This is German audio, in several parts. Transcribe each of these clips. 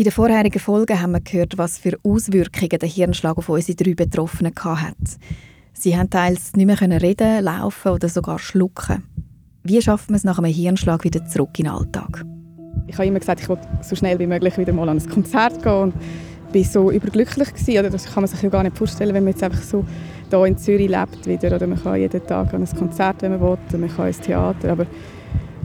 In den vorherigen Folgen haben wir gehört, was für Auswirkungen der Hirnschlag auf unsere drei Betroffenen hat. Sie haben teils nicht mehr reden, laufen oder sogar schlucken. Wie schafft man es nach einem Hirnschlag wieder zurück in den Alltag? Ich habe immer gesagt, ich wollte so schnell wie möglich wieder mal an ein Konzert gehen und bin so überglücklich gewesen. Das kann man sich ja gar nicht vorstellen, wenn man jetzt einfach so hier in Zürich lebt wieder. Oder man kann jeden Tag an ein Konzert, wenn man will, oder man kann ins Theater. Aber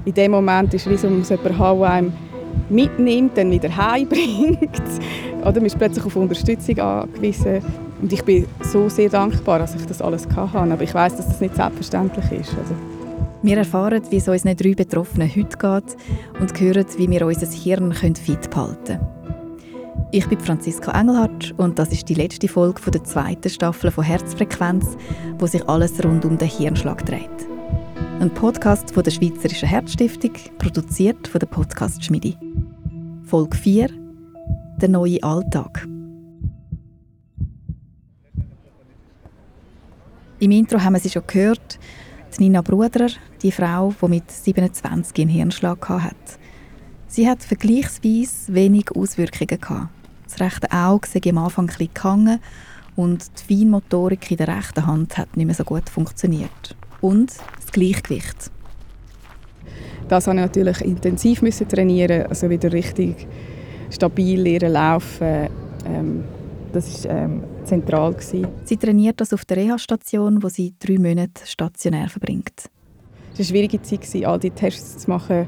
in dem Moment ist es wie so, man muss jemanden haben, der mitnimmt, dann wieder heimbringt. Oder man ist plötzlich auf Unterstützung angewiesen. Und ich bin so sehr dankbar, dass ich das alles hatte. Aber ich weiß, dass das nicht selbstverständlich ist. Also. Wir erfahren, wie es unseren drei Betroffenen heute geht und hören, wie wir unser Hirn fit behalten können. Ich bin Franziska Engelhardt und das ist die letzte Folge der zweiten Staffel von Herzfrequenz, wo sich alles rund um den Hirnschlag dreht. Ein Podcast von der Schweizerischen Herzstiftung, produziert von der Podcast Schmidi. Folge 4 Der neue Alltag. Im Intro haben sie schon gehört. Die Nina Bruderer, die Frau, die mit 27 einen Hirnschlag hatte. Sie hat vergleichsweise wenig Auswirkungen. Das rechte Auge sei am Anfang ein gehangen und die Feinmotorik in der rechten Hand hat nicht mehr so gut funktioniert. Und das Gleichgewicht. Das musste ich natürlich intensiv trainieren, also wieder richtig stabil lernen laufen. Ähm, das war ähm, zentral. Gewesen. Sie trainiert das auf der Reha-Station, wo sie drei Monate stationär verbringt. Es war eine schwierige Zeit, all die Tests zu machen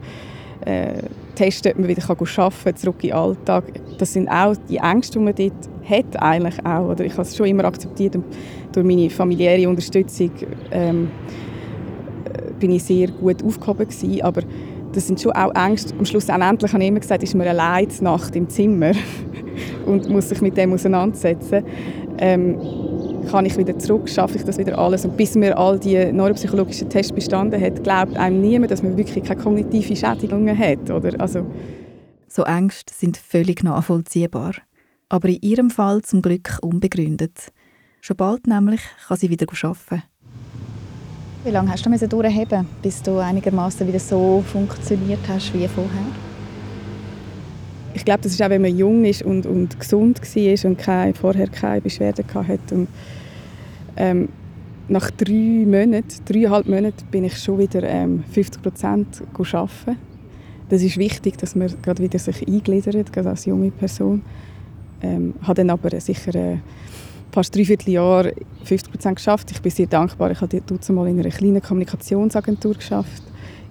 äh, testen, ob man wieder arbeiten kann, zurück in den Alltag. Das sind auch die Ängste, die man dort hat, eigentlich auch. Oder ich habe es schon immer akzeptiert und durch meine familiäre Unterstützung ähm, bin ich sehr gut aufgehoben gewesen. Aber das sind schon auch Ängste. Am Schluss endlich habe ich immer gesagt, ist man allein Nacht im Zimmer und muss sich mit dem auseinandersetzen. Ähm, kann ich wieder zurück, schaffe ich das wieder alles. Und bis man all die neuropsychologischen Tests bestanden hat, glaubt einem niemand, dass man wirklich keine kognitive Schädigungen hat. Oder? Also so Ängste sind völlig nachvollziehbar. Aber in ihrem Fall zum Glück unbegründet. Schon bald nämlich kann sie wieder arbeiten. Wie lange hast du durchheben, bis du einigermaßen wieder so funktioniert hast wie vorher? ich glaube, das ist auch, wenn man jung ist und, und gesund war und keine, vorher keine Beschwerden hatte. Und, ähm, nach drei Monaten, dreieinhalb Monaten, bin ich schon wieder ähm, 50 Prozent arbeiten. Das ist wichtig, dass man gerade wieder sich eingliedert, gerade als junge Person. Ähm, habe dann aber sicher äh, fast dreiviertel Jahr 50 Prozent geschafft. Ich bin sehr dankbar. Ich habe dort mal in einer kleinen Kommunikationsagentur geschafft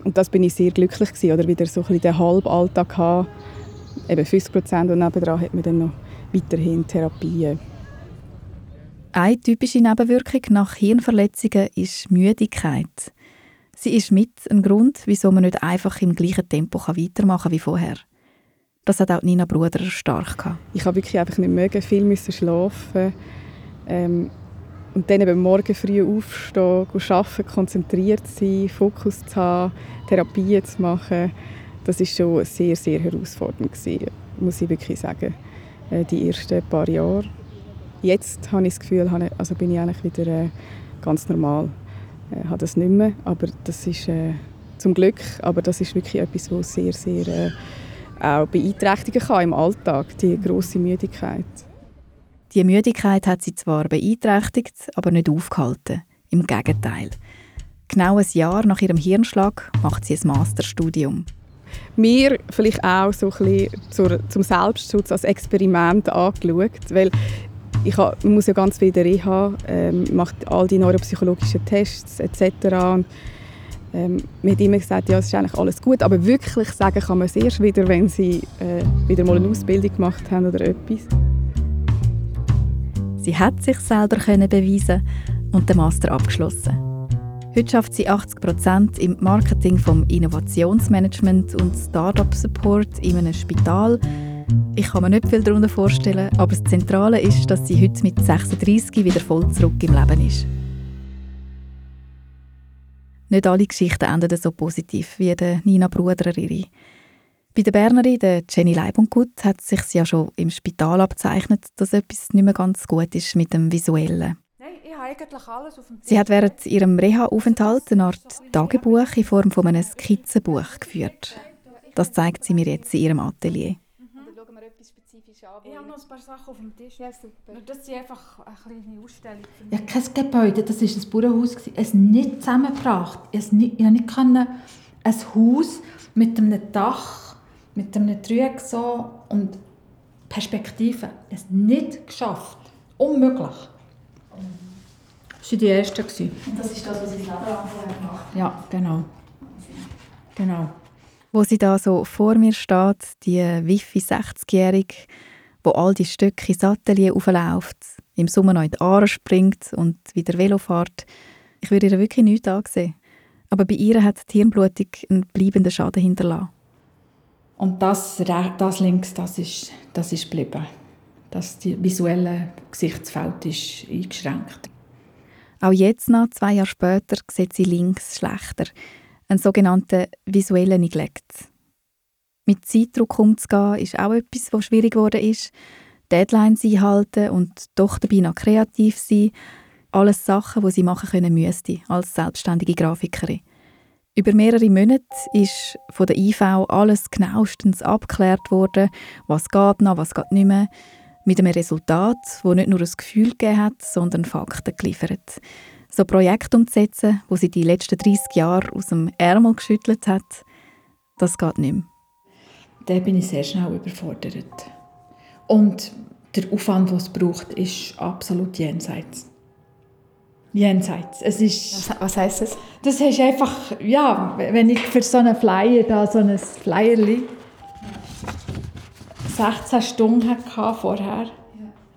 und das bin ich sehr glücklich gewesen, oder wieder so ein bisschen den Halballtag haben eben 50 Prozent und nebenan hat man dann noch weiterhin Therapien. Eine typische Nebenwirkung nach Hirnverletzungen ist Müdigkeit. Sie ist mit ein Grund, wieso man nicht einfach im gleichen Tempo weitermachen kann wie vorher. Das hat auch Nina Bruder stark gehabt. Ich habe wirklich einfach nicht mögen, viel müssen schlafen ähm, und dann eben morgen früh aufstehen, arbeiten, konzentriert sein, Fokus zu haben, Therapien zu machen das ist schon sehr, sehr herausfordernd gewesen, muss ich wirklich sagen, äh, die ersten paar Jahre. Jetzt habe ich das Gefühl, also bin ich eigentlich wieder äh, ganz normal. Ich äh, habe das nicht mehr, aber das ist zum Glück, aber das ist wirklich etwas, was sehr, sehr auch beeinträchtigen kann im Alltag, die große Müdigkeit. Die Müdigkeit hat sie zwar beeinträchtigt, aber nicht aufgehalten. Im Gegenteil. Genau ein Jahr nach ihrem Hirnschlag macht sie ein Masterstudium mir vielleicht auch so ein bisschen zur, zum Selbstschutz als Experiment angeschaut, weil ich habe, man muss ja ganz viel Reha, ähm, macht all die neuropsychologischen Tests etc. Und, ähm, hat immer gesagt, ja, es ist eigentlich alles gut, aber wirklich sagen kann man es erst wieder, wenn sie äh, wieder mal eine Ausbildung gemacht haben oder etwas. Sie hat sich selber können beweisen und den Master abgeschlossen. Heute schafft sie 80 Prozent im Marketing vom Innovationsmanagement und Startup-Support in einem Spital. Ich kann mir nicht viel darunter vorstellen, aber das Zentrale ist, dass sie heute mit 36 wieder voll zurück im Leben ist. Nicht alle Geschichten enden so positiv wie der Nina Bruder ihre. Bei der Bernerin, der Jenny Leibundgut, hat sich ja schon im Spital abzeichnet, dass etwas nicht mehr ganz gut ist mit dem Visuellen eigentlich alles auf dem Sie hat während ihrem Reha-Aufenthalt eine Art Tagebuch in Form von einem Skizzenbuch geführt. Das zeigt sie mir jetzt in ihrem Atelier. etwas spezifisch an? Ich habe noch ein paar Sachen auf dem Tisch. Ja, super. Nur das ist einfach eine kleine Ausstellung. Ja, kein Gebäude, das war ein Bauernhaus. Es nicht zusammengebracht. Es nicht, ich nicht ein Haus mit einem Dach, mit einem Trüg so und Perspektive. Es nicht geschafft. Unmöglich. Das war die erste. Und das ist das, was das Leben lang gemacht Ja, genau. Genau. Wo sie da so vor mir steht, die Wifi 60-Jährige, wo all die Stücke ins Atelier aufläuft, im Sommer noch in die Aare springt und wieder Velo fährt. Ich würde ihr wirklich nichts ansehen. Aber bei ihr hat die Hirnblutung einen bleibenden Schaden hinterlassen. Und das, das links, das ist, das ist geblieben. Das visuelle Gesichtsfeld ist eingeschränkt. Auch jetzt noch, zwei Jahre später, sieht sie links schlechter. Einen sogenannten visuellen Neglect. Mit Zeitdruck umzugehen, ist auch etwas, was schwierig geworden ist. Deadlines einhalten und doch dabei noch kreativ sein. Alles Sachen, die sie machen können müsste, als selbstständige Grafikerin. Über mehrere Monate ist von der IV alles genauestens abgeklärt worden, was geht noch, was geht nicht mehr mit einem Resultat, wo nicht nur ein Gefühl gegeben hat, sondern Fakten geliefert. So Projekte umzusetzen, wo sie die letzten 30 Jahre aus dem Ärmel geschüttelt hat, das geht nicht mehr. Da bin ich sehr schnell überfordert. Und der Aufwand, den es braucht, ist absolut jenseits. Jenseits. Es ist, was, was heisst das? Das ist einfach, ja, wenn ich für so einen Flyer, da so ein Flyerli 16 Stunden hatte vorher, ja.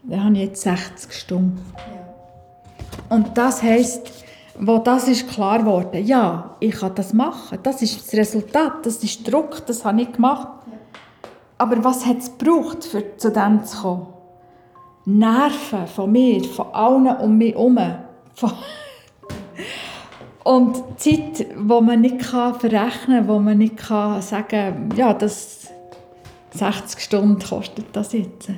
dann habe ich jetzt 60 Stunden. Ja. Und das heisst, wo das ist klar geworden, ja, ich kann das machen, das ist das Resultat, das ist Druck, das habe ich gemacht. Ja. Aber was hat es gebraucht, um zu dem zu kommen? Nerven von mir, von allen um mich herum. Und Zeit, die man nicht verrechnen kann, wo man nicht sagen kann, ja, das 60 Stunden kostet das jetzt.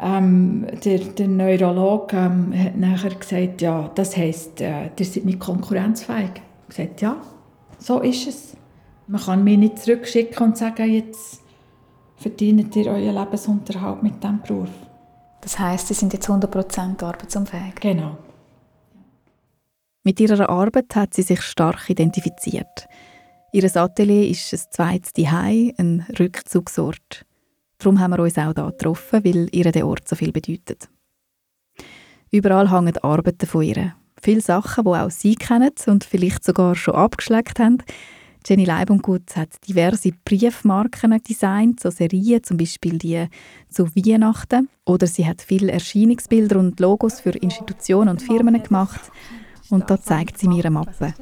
Ähm, der, der Neurologe ähm, hat nachher gesagt, ja, das heisst, äh, ihr seid nicht konkurrenzfähig. Ich gesagt, ja, so ist es. Man kann mich nicht zurückschicken und sagen, jetzt verdient ihr euren Lebensunterhalt mit diesem Beruf. Das heisst, Sie sind jetzt 100% arbeitsunfähig? Genau. Mit ihrer Arbeit hat sie sich stark identifiziert. Ihr Atelier ist ein zweites Zuhause, ein Rückzugsort. Darum haben wir uns auch hier getroffen, weil ihr der Ort so viel bedeutet. Überall hängen Arbeiten von ihr. Viele Sachen, die auch Sie kennen und vielleicht sogar schon abgeschleckt haben. Jenny Leibundgut hat diverse Briefmarken designt, so Serien, zum Beispiel die zu Weihnachten. Oder sie hat viele Erscheinungsbilder und Logos für Institutionen und Firmen gemacht. Und da zeigt sie mir eine Mappe.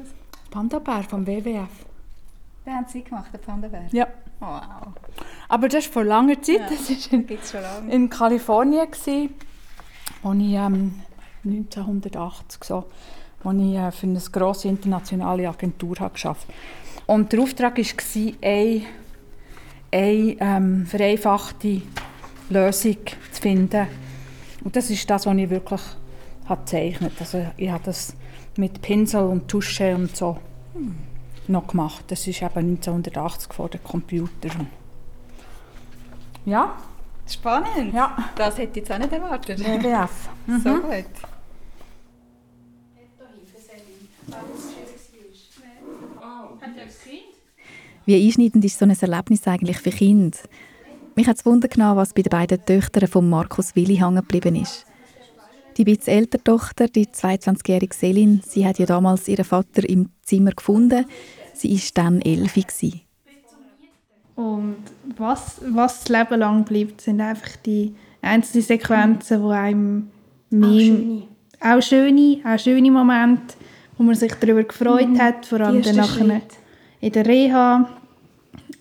Panda-Bär vom WWF. Den haben Sie gemacht, den Panda-Bär? Ja. Wow. Aber das ist vor langer Zeit. Ja, das ist in, lange. in Kalifornien, gewesen, wo ich ähm, 1980 so, wo ich äh, für eine grosse internationale Agentur habe geschafft Und der Auftrag war, eine, eine ähm, vereinfachte Lösung zu finden. Und das ist das, was ich wirklich habe gezeichnet Also ich habe das mit Pinsel und Tusche und so. Hm noch gemacht. Das ist eben 1980 vor dem Computer. Ja. Spannend. Ja. Das hätte ich jetzt auch nicht erwartet. WWF. Mhm. So gut. Wie einschneidend ist so ein Erlebnis eigentlich für Kinder? Mich hat es Wunder genommen, was bei den beiden Töchtern von Markus Willi hängen geblieben ist. Die etwas ältere Tochter, die 22-jährige Selin, sie hat ja damals ihren Vater im Zimmer gefunden. Sie war dann elf. Und was, was das Leben lang bleibt, sind einfach die einzelnen Sequenzen, die einem auch schöne. auch schöne, auch schöne Momente, wo man sich darüber gefreut mhm. hat, vor allem dann nachher in der Reha,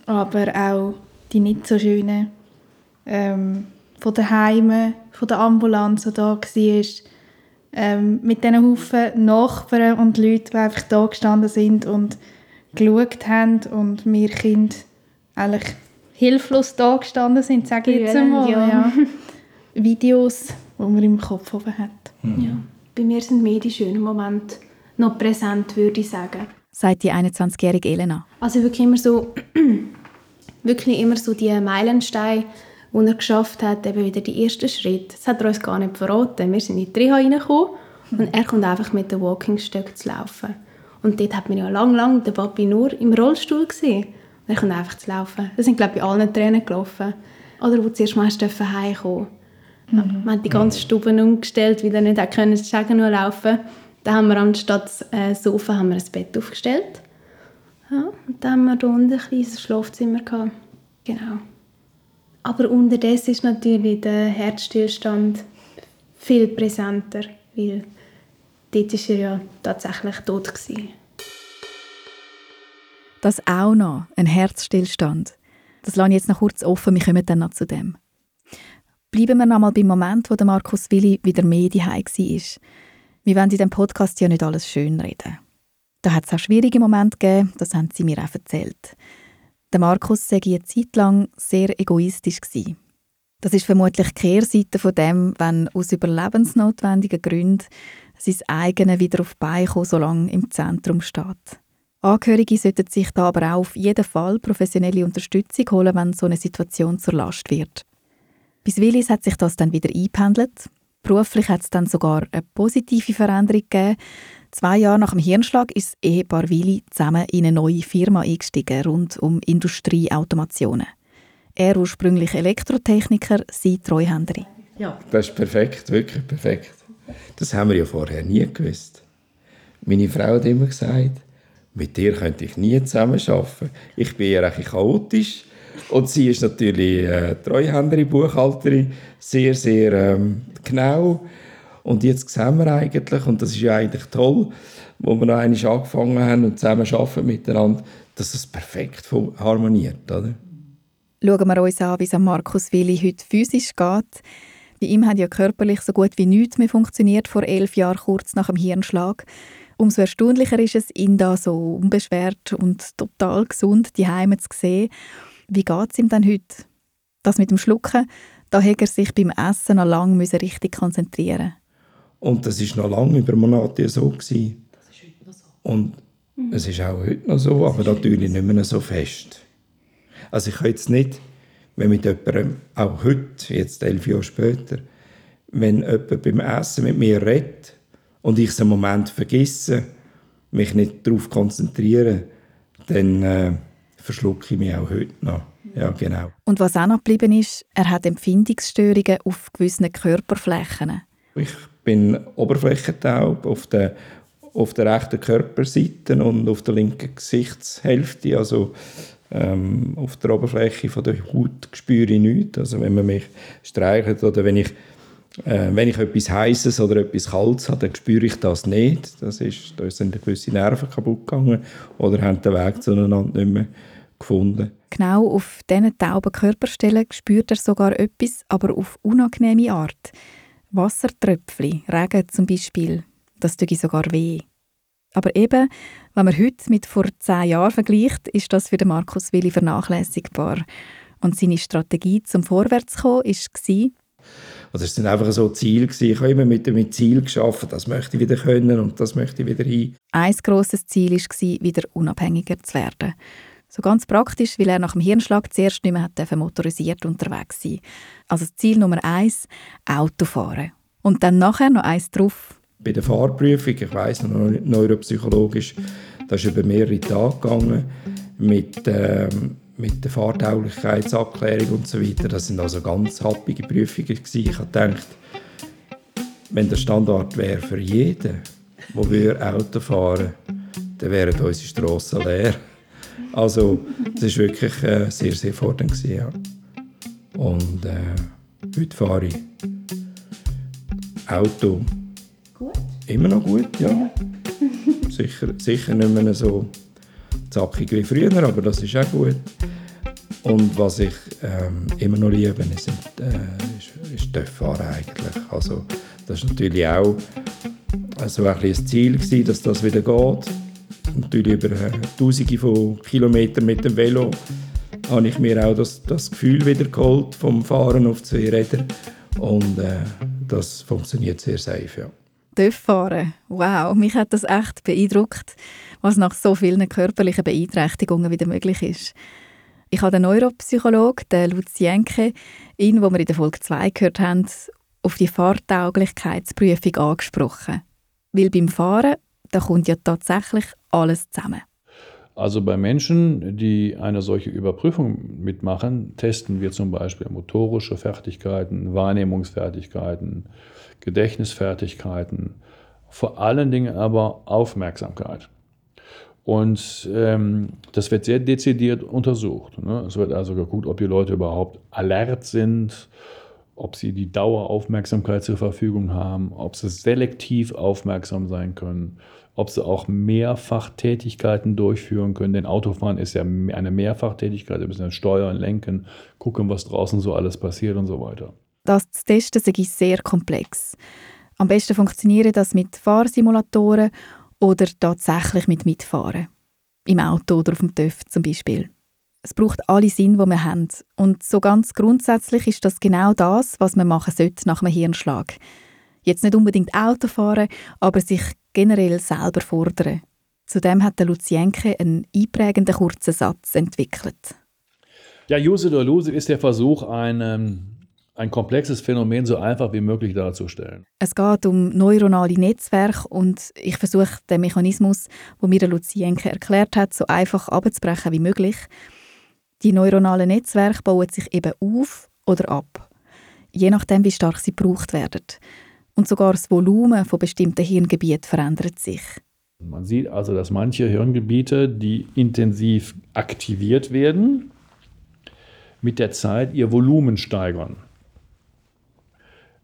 aber auch die nicht so schönen ähm, von den Heimen, von der Ambulanz, die da war, ähm, mit diesen Haufen Nachbarn und Leuten, die einfach da gestanden sind und geschaut haben und wir Kinder eigentlich hilflos da gestanden sind, sage ich jetzt einmal. Ja. ja. Videos, die man im Kopf oben hat. Mhm. Ja. Bei mir sind mehr die schönen Momente noch präsent, würde ich sagen. Sagt die 21-jährige Elena. Also wirklich immer so, wirklich immer so die Meilensteine, als er geschafft hat, eben wieder die ersten Schritte. Das hat er uns gar nicht verraten. Wir sind in die Reha reingekommen und er kommt einfach mit dem Walkingstöck zu laufen. Und dort hat man ja lang, lang den Papi nur im Rollstuhl gesehen. Und er kommt einfach zu laufen. Das sind, glaube ich, bei allen Tränen gelaufen. Oder wo zuerst mal heimkommen mhm. Wir haben die ganze Stube umgestellt, weil er nicht können, sagen nur laufen Dann haben wir anstatt äh, Sofa haben wir ein Bett aufgestellt. Ja, und dann haben wir unten ein kleines Schlafzimmer gehabt. Genau. Aber unterdessen ist natürlich der Herzstillstand viel präsenter, weil dort war er ja tatsächlich tot. Das auch noch, ein Herzstillstand. Das lasse ich jetzt noch kurz offen, wir kommen dann noch zu dem. Bleiben wir noch mal beim Moment, wo der Markus Willi wieder mehr daheim war. Wir wollen in diesem Podcast ja nicht alles schön reden. Da hat es auch schwierige Momente gegeben, das haben sie mir auch erzählt. Der Markus sei eine Zeit lang sehr egoistisch gewesen. Das ist vermutlich die Kehrseite von dem, wenn aus überlebensnotwendigen Gründen sein eigenes wieder auf Bein kommen, solange im Zentrum steht. Angehörige sollten sich da aber auch auf jeden Fall professionelle Unterstützung holen, wenn so eine Situation zur Last wird. Bis Willis hat sich das dann wieder eingependelt. Beruflich hat es dann sogar eine positive Veränderung gegeben. Zwei Jahre nach dem Hirnschlag ist das Ehepaar Willi zusammen in eine neue Firma eingestiegen, rund um Industrieautomationen. Er ursprünglich Elektrotechniker, sie Treuhänderin. Ja. Das ist perfekt, wirklich perfekt. Das haben wir ja vorher nie gewusst. Meine Frau hat immer gesagt, mit dir könnte ich nie zusammen arbeiten. Ich bin ja ein chaotisch und sie ist natürlich äh, Treuhänderin, Buchhalterin, sehr, sehr ähm, genau. Und jetzt sehen wir eigentlich, und das ist ja eigentlich toll, wo wir noch einmal angefangen haben und zusammen arbeiten miteinander, dass es perfekt harmoniert, oder? Schauen wir uns an, wie es Markus Willi heute physisch geht. Bei ihm hat ja körperlich so gut wie nichts mehr funktioniert vor elf Jahren, kurz nach dem Hirnschlag. Umso erstaunlicher ist es, ihn da so unbeschwert und total gesund die Heime zu sehen. Wie geht es ihm denn heute? Das mit dem Schlucken, da hat er sich beim Essen noch lange richtig konzentrieren Und das ist noch lange über Monate so gewesen. Das ist heute noch so. Und mhm. es ist auch heute noch so, aber natürlich nicht mehr so fest. Also ich kann jetzt nicht, wenn mit jemandem, auch heute, jetzt elf Jahre später, wenn jemand beim Essen mit mir redet und ich so einen Moment vergesse, mich nicht darauf konzentriere, dann äh, verschlucke ich mich auch heute noch. Ja, genau. Und was auch noch geblieben ist, er hat Empfindungsstörungen auf gewissen Körperflächen. Ich bin oberflächentaub auf der, auf der rechten Körperseite und auf der linken Gesichtshälfte. Also ähm, auf der Oberfläche von der Haut spüre ich nichts. Also wenn man mich streichelt oder wenn ich, äh, wenn ich etwas Heißes oder etwas Kaltes habe, dann spüre ich das nicht. Das ist, da sind gewisse Nerven kaputt gegangen oder haben den Weg zueinander nicht mehr gefunden. Genau auf diesen tauben Körperstellen spürt er sogar etwas, aber auf unangenehme Art. Wassertröpfchen, Regen zum Beispiel, das tut sogar weh. Aber eben, wenn man heute mit vor zehn Jahren vergleicht, ist das für den Markus Willi vernachlässigbar. Und seine Strategie zum Vorwärtskommen war, also es sind einfach so Ziele Ich habe immer mit dem Ziel geschaffen, das möchte ich wieder können und das möchte ich wieder hin. Ein grosses Ziel war, wieder unabhängiger zu werden. So ganz praktisch, weil er nach dem Hirnschlag zuerst nicht mehr motorisiert unterwegs sein Also Ziel Nummer eins, Autofahren. Und dann nachher noch eins drauf, bei der Fahrprüfung, ich weiß noch neuropsychologisch, das ist über mehrere Tage gegangen mit, ähm, mit der Fahrtauglichkeitsabklärung und so weiter. Das sind also ganz happige Prüfungen gewesen. Ich habe gedacht, wenn der Standard wäre für jeden, der Auto fahren dann wären unsere Strassen leer. Also das war wirklich äh, sehr, sehr fordernd. Gewesen, ja. Und äh, heute fahre ich Auto Immer noch gut, ja. sicher, sicher nicht mehr so zackig wie früher, aber das ist auch gut. Und was ich ähm, immer noch liebe, ist, äh, ist, ist Töpffahren eigentlich. Also, das war natürlich auch also ein, ein Ziel, gewesen, dass das wieder geht. Natürlich über äh, Tausende von Kilometern mit dem Velo habe ich mir auch das, das Gefühl wieder geholt vom Fahren auf zwei Rädern. Und äh, das funktioniert sehr safe, ja fahren. Wow, mich hat das echt beeindruckt, was nach so vielen körperlichen Beeinträchtigungen wieder möglich ist. Ich habe den Neuropsychologen, den Lucienke, ihn, wo wir in der Folge 2 gehört haben, auf die Fahrtauglichkeitsprüfung angesprochen. Weil beim Fahren, da kommt ja tatsächlich alles zusammen. Also bei Menschen, die eine solche Überprüfung mitmachen, testen wir zum Beispiel motorische Fertigkeiten, Wahrnehmungsfertigkeiten, Gedächtnisfertigkeiten, vor allen Dingen aber Aufmerksamkeit. Und ähm, das wird sehr dezidiert untersucht. Ne? Es wird also geguckt, ob die Leute überhaupt alert sind, ob sie die Daueraufmerksamkeit zur Verfügung haben, ob sie selektiv aufmerksam sein können, ob sie auch Mehrfachtätigkeiten durchführen können. Denn Autofahren ist ja eine Mehrfachtätigkeit, ein bisschen steuern, lenken, gucken, was draußen so alles passiert und so weiter. Das zu testen ist sehr komplex. Am besten funktioniert das mit Fahrsimulatoren oder tatsächlich mit Mitfahren. Im Auto oder auf dem TÜV zum Beispiel. Es braucht alle Sinn, die wir haben. Und so ganz grundsätzlich ist das genau das, was man machen sollte nach einem Hirnschlag. Jetzt nicht unbedingt Auto fahren, aber sich generell selber fordern. Zudem hat der Lucienke einen einprägenden kurzen Satz entwickelt. Ja, Use it or lose it ist der Versuch, einen ein komplexes Phänomen so einfach wie möglich darzustellen. Es geht um neuronale Netzwerke und ich versuche den Mechanismus, wo mir der Lucienke erklärt hat, so einfach abzubrechen wie möglich. Die neuronalen Netzwerke bauen sich eben auf oder ab, je nachdem, wie stark sie gebraucht werden. Und sogar das Volumen von bestimmten Hirngebieten verändert sich. Man sieht also, dass manche Hirngebiete, die intensiv aktiviert werden, mit der Zeit ihr Volumen steigern.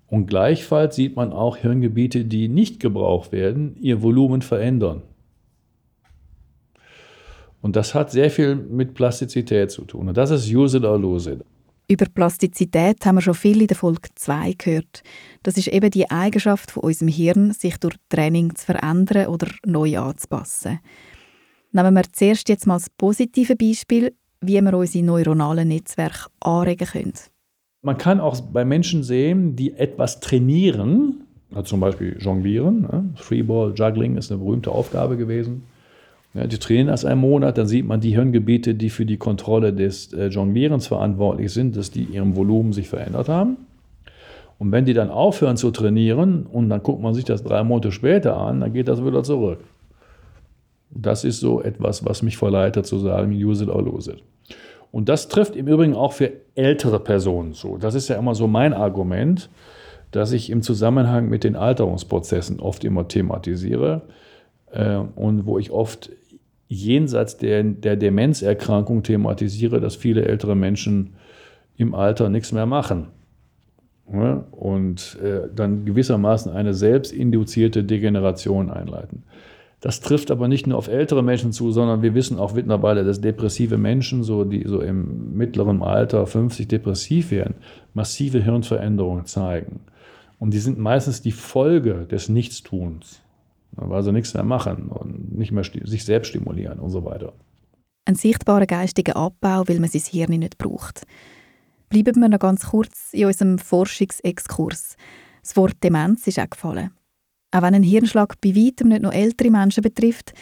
Und gleichfalls sieht man auch Hirngebiete, die nicht gebraucht werden, ihr Volumen verändern. Und das hat sehr viel mit Plastizität zu tun. Und das ist Use it or lose it. Über Plastizität haben wir schon viel in der Folge 2 gehört. Das ist eben die Eigenschaft von unserem Hirn, sich durch Training zu verändern oder neu anzupassen. Nehmen wir zuerst jetzt mal das positive Beispiel, wie wir unsere neuronalen Netzwerke anregen können. Man kann auch bei Menschen sehen, die etwas trainieren, also zum Beispiel Jonglieren, ne? Freeball, Juggling ist eine berühmte Aufgabe gewesen. Ja, die trainieren das einen Monat, dann sieht man die Hirngebiete, die für die Kontrolle des äh, Jonglierens verantwortlich sind, dass die ihrem Volumen sich verändert haben. Und wenn die dann aufhören zu trainieren und dann guckt man sich das drei Monate später an, dann geht das wieder zurück. Das ist so etwas, was mich verleitet zu sagen, use it or lose it. Und das trifft im Übrigen auch für ältere Personen zu. Das ist ja immer so mein Argument, dass ich im Zusammenhang mit den Alterungsprozessen oft immer thematisiere äh, und wo ich oft jenseits der, der Demenzerkrankung thematisiere, dass viele ältere Menschen im Alter nichts mehr machen. Ja, und äh, dann gewissermaßen eine selbstinduzierte Degeneration einleiten. Das trifft aber nicht nur auf ältere Menschen zu, sondern wir wissen auch mittlerweile, dass depressive Menschen, so, die so im mittleren Alter 50 depressiv werden, massive Hirnveränderungen zeigen. Und die sind meistens die Folge des Nichtstuns, weil sie nichts mehr machen und nicht mehr sich selbst stimulieren und so weiter. Ein sichtbarer geistiger Abbau, weil man sein Hirn nicht braucht. Bleiben wir noch ganz kurz in unserem Forschungsexkurs. Das Wort Demenz ist auch gefallen. Auch wenn ein Hirnschlag bei weitem nicht nur ältere Menschen betrifft,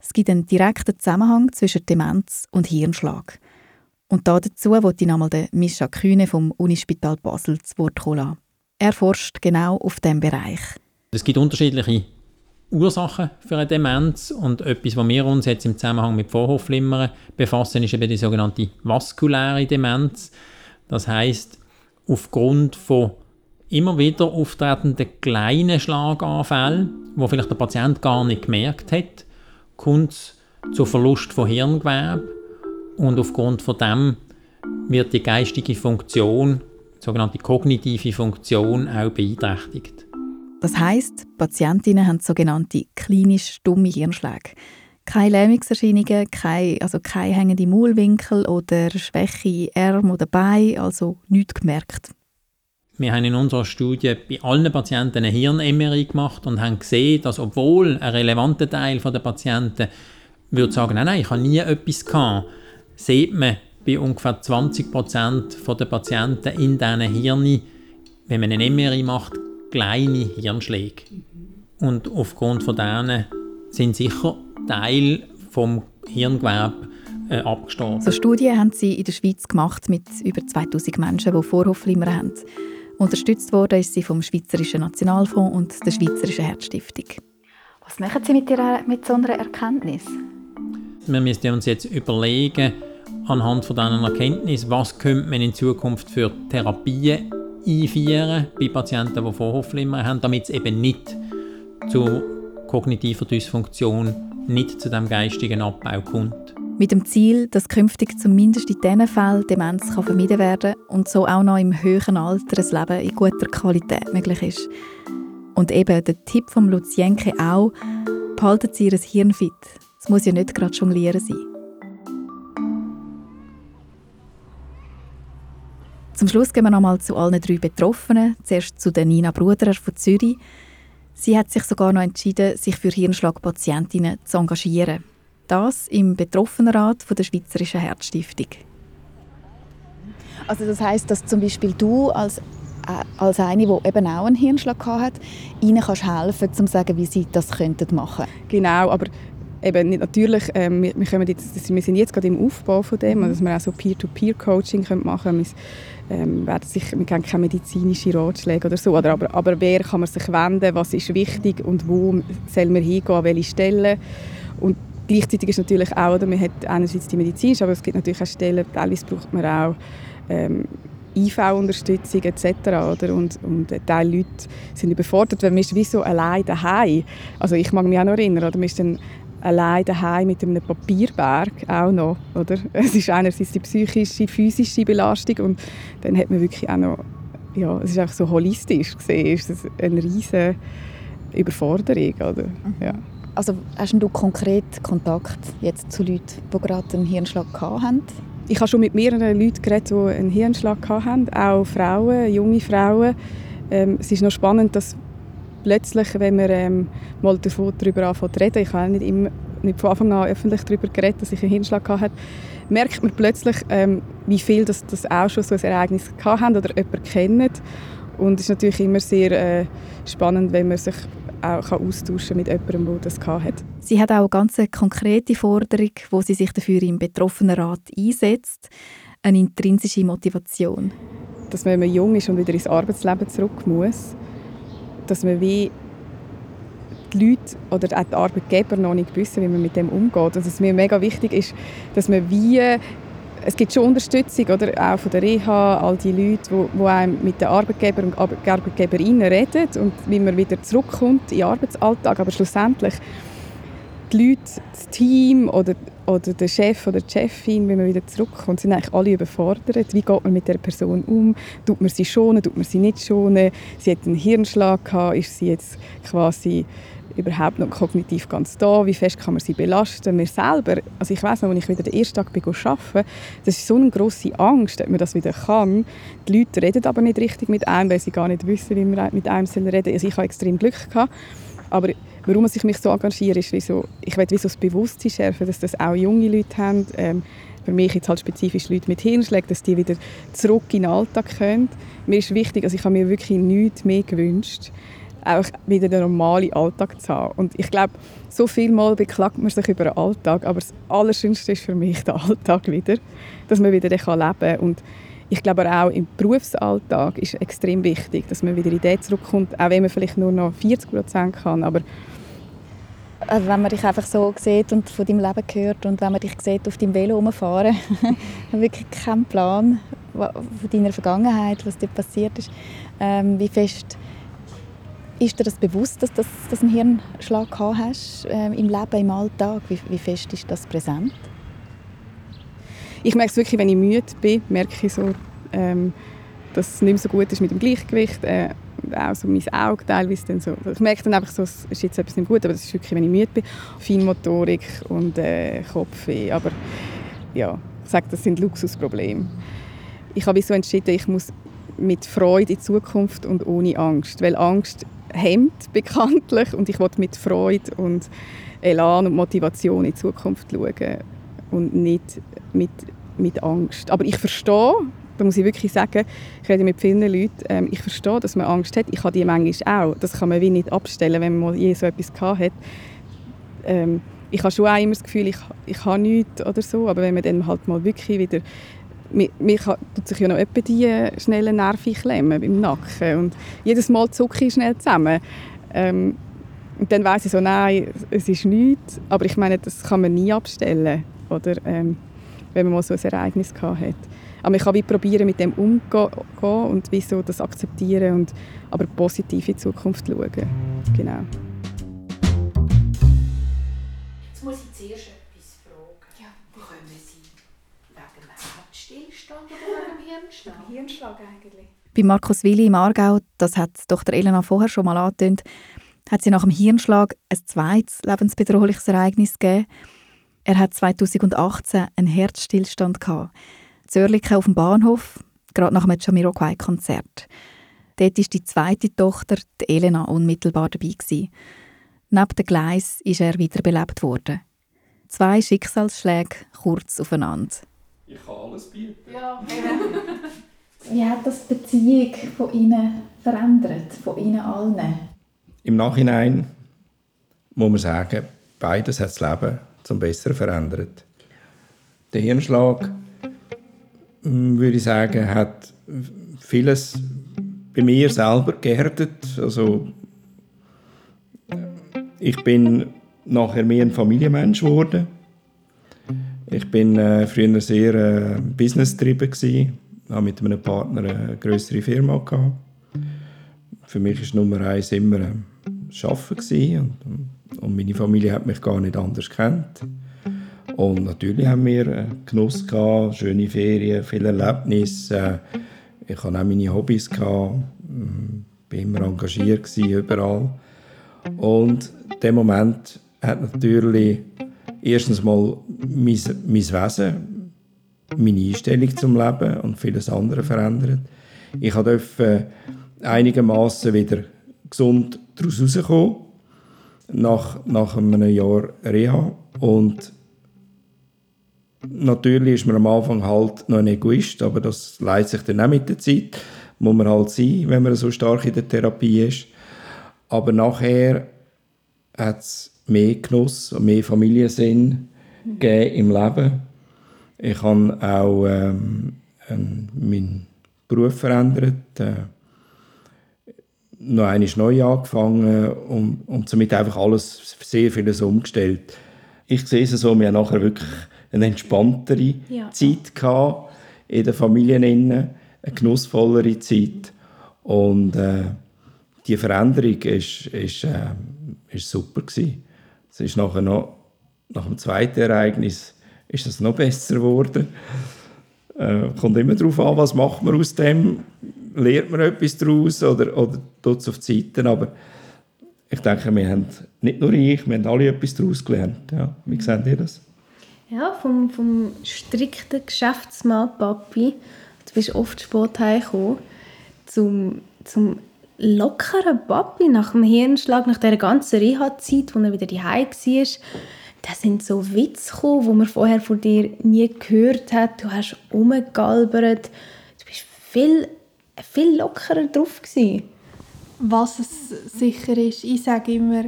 es gibt einen direkten Zusammenhang zwischen Demenz und Hirnschlag. Und dazu wollte ich nochmal den Mischa Kühne vom Unispital Basel zu Wort kommen. Er forscht genau auf diesem Bereich. Es gibt unterschiedliche Ursachen für eine Demenz und etwas, was wir uns jetzt im Zusammenhang mit Vorhofflimmern befassen, ist eben die sogenannte vaskuläre Demenz. Das heißt, aufgrund von immer wieder auftretenden kleinen Schlaganfällen, wo vielleicht der Patient gar nicht gemerkt hat, kommt es zu Verlust von Hirngewebe und aufgrund von dem wird die geistige Funktion, die sogenannte kognitive Funktion, auch beeinträchtigt. Das heißt, Patientinnen haben sogenannte klinisch stumme Hirnschläge. Keine Lähmungserscheinungen, keine, also keine hängende Maulwinkel oder Schwäche Arm oder Bein, also nichts gemerkt. Wir haben in unserer Studie bei allen Patienten eine Hirn-MRI gemacht und haben gesehen, dass obwohl ein relevanter Teil der Patienten würde sagen, nein, nein, ich habe nie etwas gehabt, sieht man bei ungefähr 20 Prozent der Patienten in diesen Hirnen, wenn man eine MRI macht, kleine Hirnschläge. Und aufgrund von denen sind sicher Teil vom Hirngewebe, äh, abgestorben. So Studien haben sie in der Schweiz gemacht mit über 2000 Menschen, die Vorhofflimmer haben. Unterstützt wurde ist sie vom Schweizerischen Nationalfonds und der Schweizerischen Herzstiftung. Was machen Sie mit, ihrer, mit so einer Erkenntnis? Wir müssen uns jetzt überlegen, anhand von diesen Erkenntnis, was könnte man in Zukunft für Therapien einführen bei Patienten, die Vorhofflimmer haben, damit es eben nicht zu kognitiver Dysfunktion, nicht zu dem geistigen Abbau kommt. Mit dem Ziel, dass künftig zumindest in diesen Fällen Demenz kann vermieden werden und so auch noch im höheren Alter ein Leben in guter Qualität möglich ist. Und eben der Tipp von Lucienke auch, behalten Sie Ihr Hirn fit. Es muss ja nicht gerade jonglieren sein. Zum Schluss gehen wir nochmal zu allen drei Betroffenen. Zuerst zu der Nina Bruderer von Zürich. Sie hat sich sogar noch entschieden, sich für Hirnschlagpatientinnen zu engagieren. Das im Betroffenenrat von der Schweizerischen Herzstiftung. Also das heißt, dass zum Beispiel du als, äh, als eine, die eben auch einen Hirnschlag hat, ihnen kannst helfen, um zu sagen, wie sie das könnten machen. Genau, aber eben natürlich, ähm, wir, wir, jetzt, wir sind jetzt gerade im Aufbau von dem, mhm. dass wir auch so Peer-to-Peer-Coaching machen können. Ähm, werden sich, wir geben keine medizinischen Ratschläge oder so, oder, aber, aber wer kann man sich wenden, was ist wichtig und wo soll man hingehen, an welche Stellen. Und gleichzeitig ist natürlich auch, oder, man hat einerseits die medizinische, aber es gibt natürlich auch Stellen, teilweise braucht man auch ähm, IV-Unterstützung etc. Oder? Und, und ein Teil Leute sind überfordert, weil man ist wie so allein daheim. Also ich mag mich auch noch erinnern, oder? man ist dann allein daheim mit einem Papierberg auch noch, oder? Es ist einerseits die psychische, physische Belastung und dann hat man wirklich auch noch, ja, es ist einfach so holistisch gesehen, ist das eine riesige Überforderung, oder? Mhm. Ja. Also hast du konkret Kontakt jetzt zu Leuten, die gerade einen Hirnschlag hatten? Ich habe schon mit mehreren Leuten geredet, die einen Hirnschlag hatten, auch Frauen, junge Frauen. Ähm, es ist noch spannend, dass plötzlich, wenn wir ähm, mal darüber anfangen zu reden, ich habe nicht, immer, nicht von Anfang an öffentlich darüber geredet, dass ich einen Hirnschlag hatte, merkt man plötzlich, ähm, wie viel das, das auch schon so ein Ereignis hatten oder jemanden kennen. Und es ist natürlich immer sehr äh, spannend, wenn man sich auch austauschen mit jemandem, der das hat. Sie hat auch eine ganz konkrete Forderung, wo sie sich dafür im Betroffenenrat einsetzt, eine intrinsische Motivation. Dass man, wenn man jung ist und wieder ins Arbeitsleben zurück muss, dass man wie die Leute oder auch die Arbeitgeber noch nicht wissen, wie man mit dem umgeht. Also, was mir mega wichtig ist, dass man wie es gibt schon Unterstützung, oder? auch von der Reha, all die Leute, die, einem mit den Arbeitgebern und Arbeitgeberinnen reden und wie man wieder zurückkommt in den Arbeitsalltag. Aber schlussendlich die Leute, das Team oder, oder der Chef oder die Chefin, wenn man wieder zurückkommt, sind eigentlich alle überfordert. Wie geht man mit der Person um? Tut man sie schonen, tut man sie nicht schonen? Sie hat einen Hirnschlag gehabt, ist sie jetzt quasi überhaupt noch kognitiv ganz da? Wie fest kann man sie belasten? Mir selber, also ich weiß noch, als ich wieder den ersten Tag bin arbeiten, das ist so eine grosse Angst, dass man das wieder kann. Die Leute reden aber nicht richtig mit einem, weil sie gar nicht wissen, wie man mit einem reden soll. Also ich habe extrem Glück gehabt, aber warum ich mich so engagiere, ist, wieso, ich will wie so das Bewusstsein schärfen, dass das auch junge Leute haben. Ähm, für mich jetzt halt spezifisch Leute mit Hirnschlägen, dass die wieder zurück in den Alltag können. Mir ist wichtig, also ich habe mir wirklich nichts mehr gewünscht, auch wieder den normalen Alltag zu haben. Und ich glaube, so viel Mal beklagt man sich über den Alltag, aber das Allerschönste ist für mich der Alltag wieder, dass man wieder leben kann. Und ich glaube auch im Berufsalltag ist extrem wichtig, dass man wieder in den zurückkommt, auch wenn man vielleicht nur noch 40 Prozent kann, aber also wenn man dich einfach so sieht und von deinem Leben hört und wenn man dich sieht auf deinem Velo rumfahren, wirklich keinen Plan von deiner Vergangenheit, was dir passiert ist. Ähm, wie fest ist dir das bewusst, dass du das, einen Hirnschlag gehabt hast äh, im Leben, im Alltag? Wie, wie fest ist das präsent? Ich merke es wirklich, wenn ich müde bin, merke ich so, ähm, dass es nicht mehr so gut ist mit dem Gleichgewicht. Äh, auch so mein Auge teilweise dann so. Ich merke dann einfach so, es ist jetzt etwas nicht gut, aber das ist wirklich, wenn ich müde bin. Feinmotorik und äh, Kopfweh. Aber ja, ich sage, das sind Luxusprobleme. Ich habe so entschieden, ich muss mit Freude in die Zukunft und ohne Angst. Weil Angst hemmt bekanntlich und ich wollte mit Freude und Elan und Motivation in die Zukunft schauen und nicht mit, mit Angst. Aber ich verstehe, da muss ich wirklich sagen, ich rede mit vielen Leuten, ähm, ich verstehe, dass man Angst hat. Ich habe die manchmal auch. Das kann man wie nicht abstellen, wenn man je so etwas gehabt hat. Ähm, ich habe schon auch immer das Gefühl, ich, ich habe nichts oder so, aber wenn man dann halt mal wirklich wieder mir, tut sich ja noch etwa die schnelle Nerven klemmen im Nacken und jedes Mal zucke ich schnell zusammen. Ähm, und dann weiß ich so, nein, es ist nichts, aber ich meine, das kann man nie abstellen, oder, wenn man mal so ein Ereignis gehabt hat. Aber ich kann wie probieren, mit dem umzugehen und wie so das akzeptieren und aber positiv in die Zukunft schauen. Genau. Jetzt muss ich zuerst etwas fragen. Ja. Kommen Sie wegen dem Herzstillstand oder wegen dem Hirnschlag? Hirnschlag eigentlich. Bei Markus Willi im Aargau, das hat Dr. Elena vorher schon mal angetönt, hat sie nach dem Hirnschlag ein zweites lebensbedrohliches Ereignis gegeben. Er hat 2018 einen Herzstillstand gehabt. Zörliken auf dem Bahnhof, gerade nach einem Jamiroquai-Konzert. Dort war die zweite Tochter, die Elena, unmittelbar dabei. Gewesen. Neben dem Gleis ist er wiederbelebt worden. Zwei Schicksalsschläge kurz aufeinander. Ich kann alles bieten. Ja. Wie hat das die Beziehung von Ihnen verändert, von Ihnen allen? Im Nachhinein muss man sagen, beides hat das Leben zum Besseren verändert. Der Hirnschlag, würde ich sagen, hat vieles bei mir selber gehärtet. Also, ich bin nachher mehr ein Familienmensch geworden. Ich bin äh, früher sehr äh, business-getrieben Ich hatte mit einem Partner eine größere Firma gehabt. Für mich war Nummer eins immer äh, Arbeiten und, und meine Familie hat mich gar nicht anders kennt. Und natürlich haben wir äh, Genuss gehabt, schöne Ferien, viele Erlebnisse. Ich hatte auch meine Hobbys gehabt, war immer engagiert überall. Und der Moment hat natürlich erstens mal mein, mein Wesen, meine Einstellung zum Leben und vieles andere verändert. Ich durfte einigermaßen wieder gesund daraus rausgekommen, nach, nach einem Jahr Reha. Und natürlich ist man am Anfang halt noch ein Egoist, aber das leitet sich dann auch mit der Zeit. Muss man halt sein, wenn man so stark in der Therapie ist. Aber nachher hat es mehr Genuss und mehr Familiensinn gegeben im Leben. Ich habe auch ähm, meinen Beruf verändert. Äh, noch einmal neu angefangen und, und somit einfach alles sehr vieles umgestellt. Ich sehe es so, wir haben nachher wirklich eine entspanntere ja. Zeit gehabt in der Familie, eine genussvollere Zeit und äh, die Veränderung ist, ist, äh, ist super gewesen. Es ist nachher noch, nach dem zweiten Ereignis ist es noch besser geworden. Äh, kommt immer darauf an, was macht man aus dem lernt man etwas daraus oder, oder tut es auf die Seite. Aber ich denke, wir haben, nicht nur ich, wir haben alle etwas daraus gelernt. Ja. Wie seht ihr das? Ja, vom, vom strikten Geschäftsmann Papi, du bist oft spät heimgekommen, zum, zum lockeren Papi nach dem Hirnschlag, nach der ganzen Reha-Zeit, wo er wieder daheim war. Da sind so Witze gekommen, die man vorher von dir nie gehört hat. Du hast umgegalbert. Du bist viel viel lockerer drauf. Gewesen. Was es sicher ist, ich sage immer,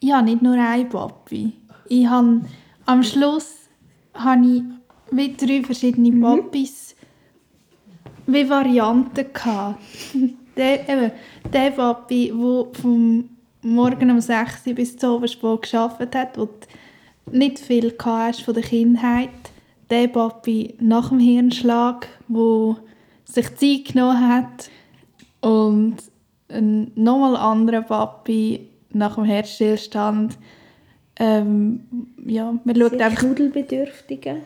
ich habe nicht nur einen Papi. Ich habe, am Schluss habe ich wie drei verschiedene mhm. Papis wie Varianten gehabt. der, eben, der Papi, der vom Morgen um 6 Uhr bis zum Abend gearbeitet hat, wo du nicht viel hast von der Kindheit. Der Papi nach dem Hirnschlag, der sich Zeit genommen hat und ein nochmal anderer Papi nach dem Herzstillstand ähm, ja, man schaut Sehr einfach... Nudelbedürftige,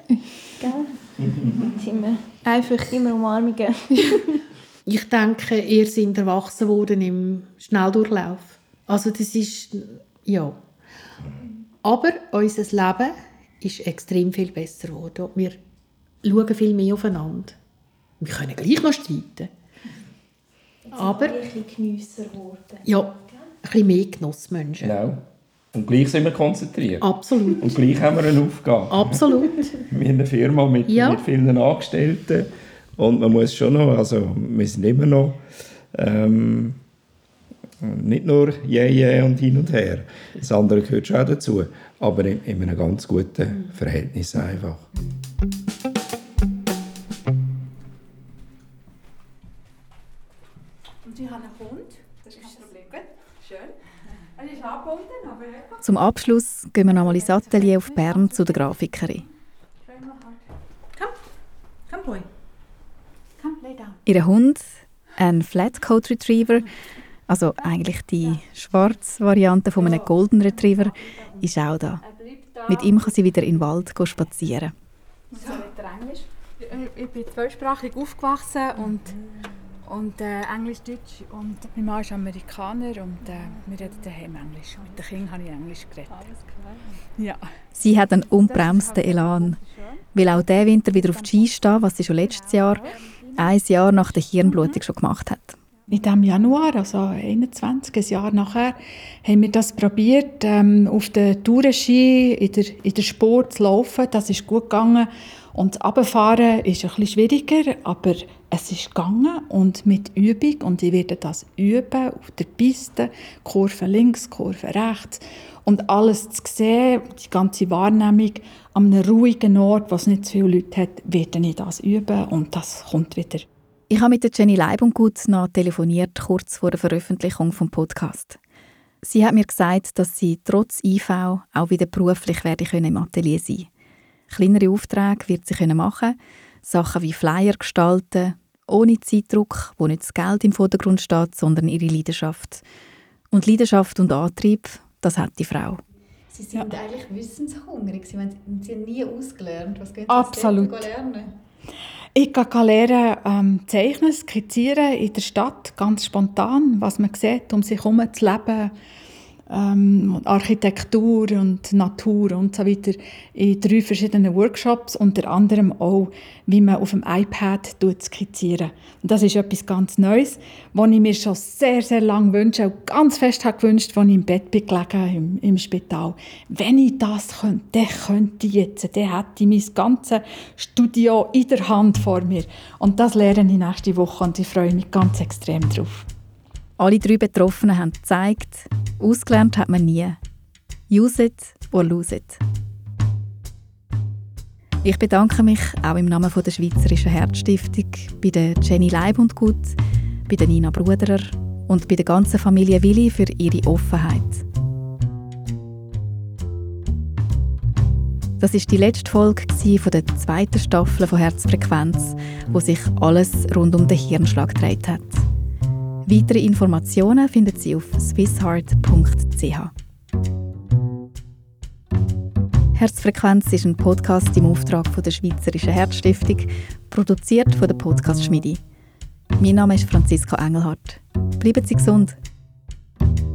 immer, einfach immer Umarmungen. ich denke, ihr seid erwachsen worden im Schnelldurchlauf. Also das ist, ja. Aber unser Leben ist extrem viel besser geworden. Wir schauen viel mehr aufeinander. Wir können gleich noch streiten. Jetzt Aber... Ein bisschen Geniesser geworden. Ja, ein bisschen mehr Genussmenschen. Genau. Und gleich sind wir konzentriert. Absolut. Und gleich haben wir eine Aufgabe. Absolut. wir haben eine Firma mit, ja. mit vielen Angestellten. Und man muss schon noch, also wir sind immer noch ähm, Nicht nur yeah, yeah und hin und her. Das andere gehört schon dazu. Aber in, in einem ganz guten Verhältnis einfach. Zum Abschluss gehen wir nochmal ins Atelier auf Bern zu der Grafikerin. Komm, komm, Boy. Komm, lay down. Ihr Hund, ein Flatcoat Retriever, also eigentlich die schwarze Variante von einem Golden Retriever, ist auch da. Mit ihm kann sie wieder in den Wald spazieren. So, Englisch? Ich, ich bin zweisprachig aufgewachsen und, und äh, Englisch-Deutsch. Und mein Mann ist Amerikaner und äh, wir reden daheim Englisch. Mit den Kindern habe ich Englisch geredet. Alles klar. Ja. Sie hat einen unbremsten Elan, weil auch diesen Winter wieder auf die Ski stehen, was sie schon letztes Jahr, ein Jahr nach der Hirnblutung schon gemacht hat. In diesem Januar, also 21, ein Jahr nachher, haben wir das probiert, ähm, auf den Tourenski in der, in der Spur zu laufen. Das ist gut gegangen. Und das Runterfahren ist ein bisschen schwieriger, aber es ist gegangen und mit Übung. Und ich werde das üben auf der Piste, Kurve links, Kurve rechts. Und alles zu sehen, die ganze Wahrnehmung an einem ruhigen Ort, wo es nicht so viele Leute hat, werde ich das üben und das kommt wieder. Ich habe mit Jenny Leibundgut noch telefoniert, kurz vor der Veröffentlichung vom Podcast. Sie hat mir gesagt, dass sie trotz IV auch wieder beruflich werde können im Atelier sein Kleinere Aufträge wird sie können Sachen wie Flyer gestalten, ohne Zeitdruck, wo nicht das Geld im Vordergrund steht, sondern ihre Leidenschaft. Und Leidenschaft und Antrieb, das hat die Frau. Sie sind ja. eigentlich wissenshungrig. Sie haben, sie haben nie ausgelernt. Was geht Absolut. lernen? Ich kann lernen, ähm, zeichnen, skizzieren in der Stadt, ganz spontan, was man sieht, um sich herum zu leben ähm, Architektur und Natur und so weiter in drei verschiedenen Workshops, unter anderem auch, wie man auf dem iPad skizzieren Und das ist etwas ganz Neues, was ich mir schon sehr, sehr lange wünsche, auch ganz fest habe gewünscht, als ich im Bett gelegen, im, im Spital. Wenn ich das könnte, dann könnte ich jetzt, dann hätte ich mein ganzes Studio in der Hand vor mir. Und das lerne ich nächste Woche und ich freue mich ganz extrem drauf. Alle drei Betroffenen haben gezeigt, ausgelernt hat man nie. Use it or lose it. Ich bedanke mich auch im Namen der Schweizerischen Herzstiftung bei Jenny Leibundgut, bei der Nina Bruderer und bei der ganzen Familie Willi für ihre Offenheit. Das ist die letzte Folge der zweiten Staffel von Herzfrequenz, wo sich alles rund um den Hirnschlag gedreht hat. Weitere Informationen finden Sie auf swissheart.ch. Herzfrequenz ist ein Podcast im Auftrag von der Schweizerischen Herzstiftung, produziert von der Podcast Schmiedi. Mein Name ist Franziska Engelhardt. Bleiben Sie gesund.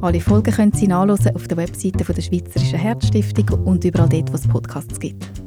Alle Folgen können Sie nachlesen auf der Webseite von der Schweizerischen Herzstiftung und überall dort, wo es Podcasts gibt.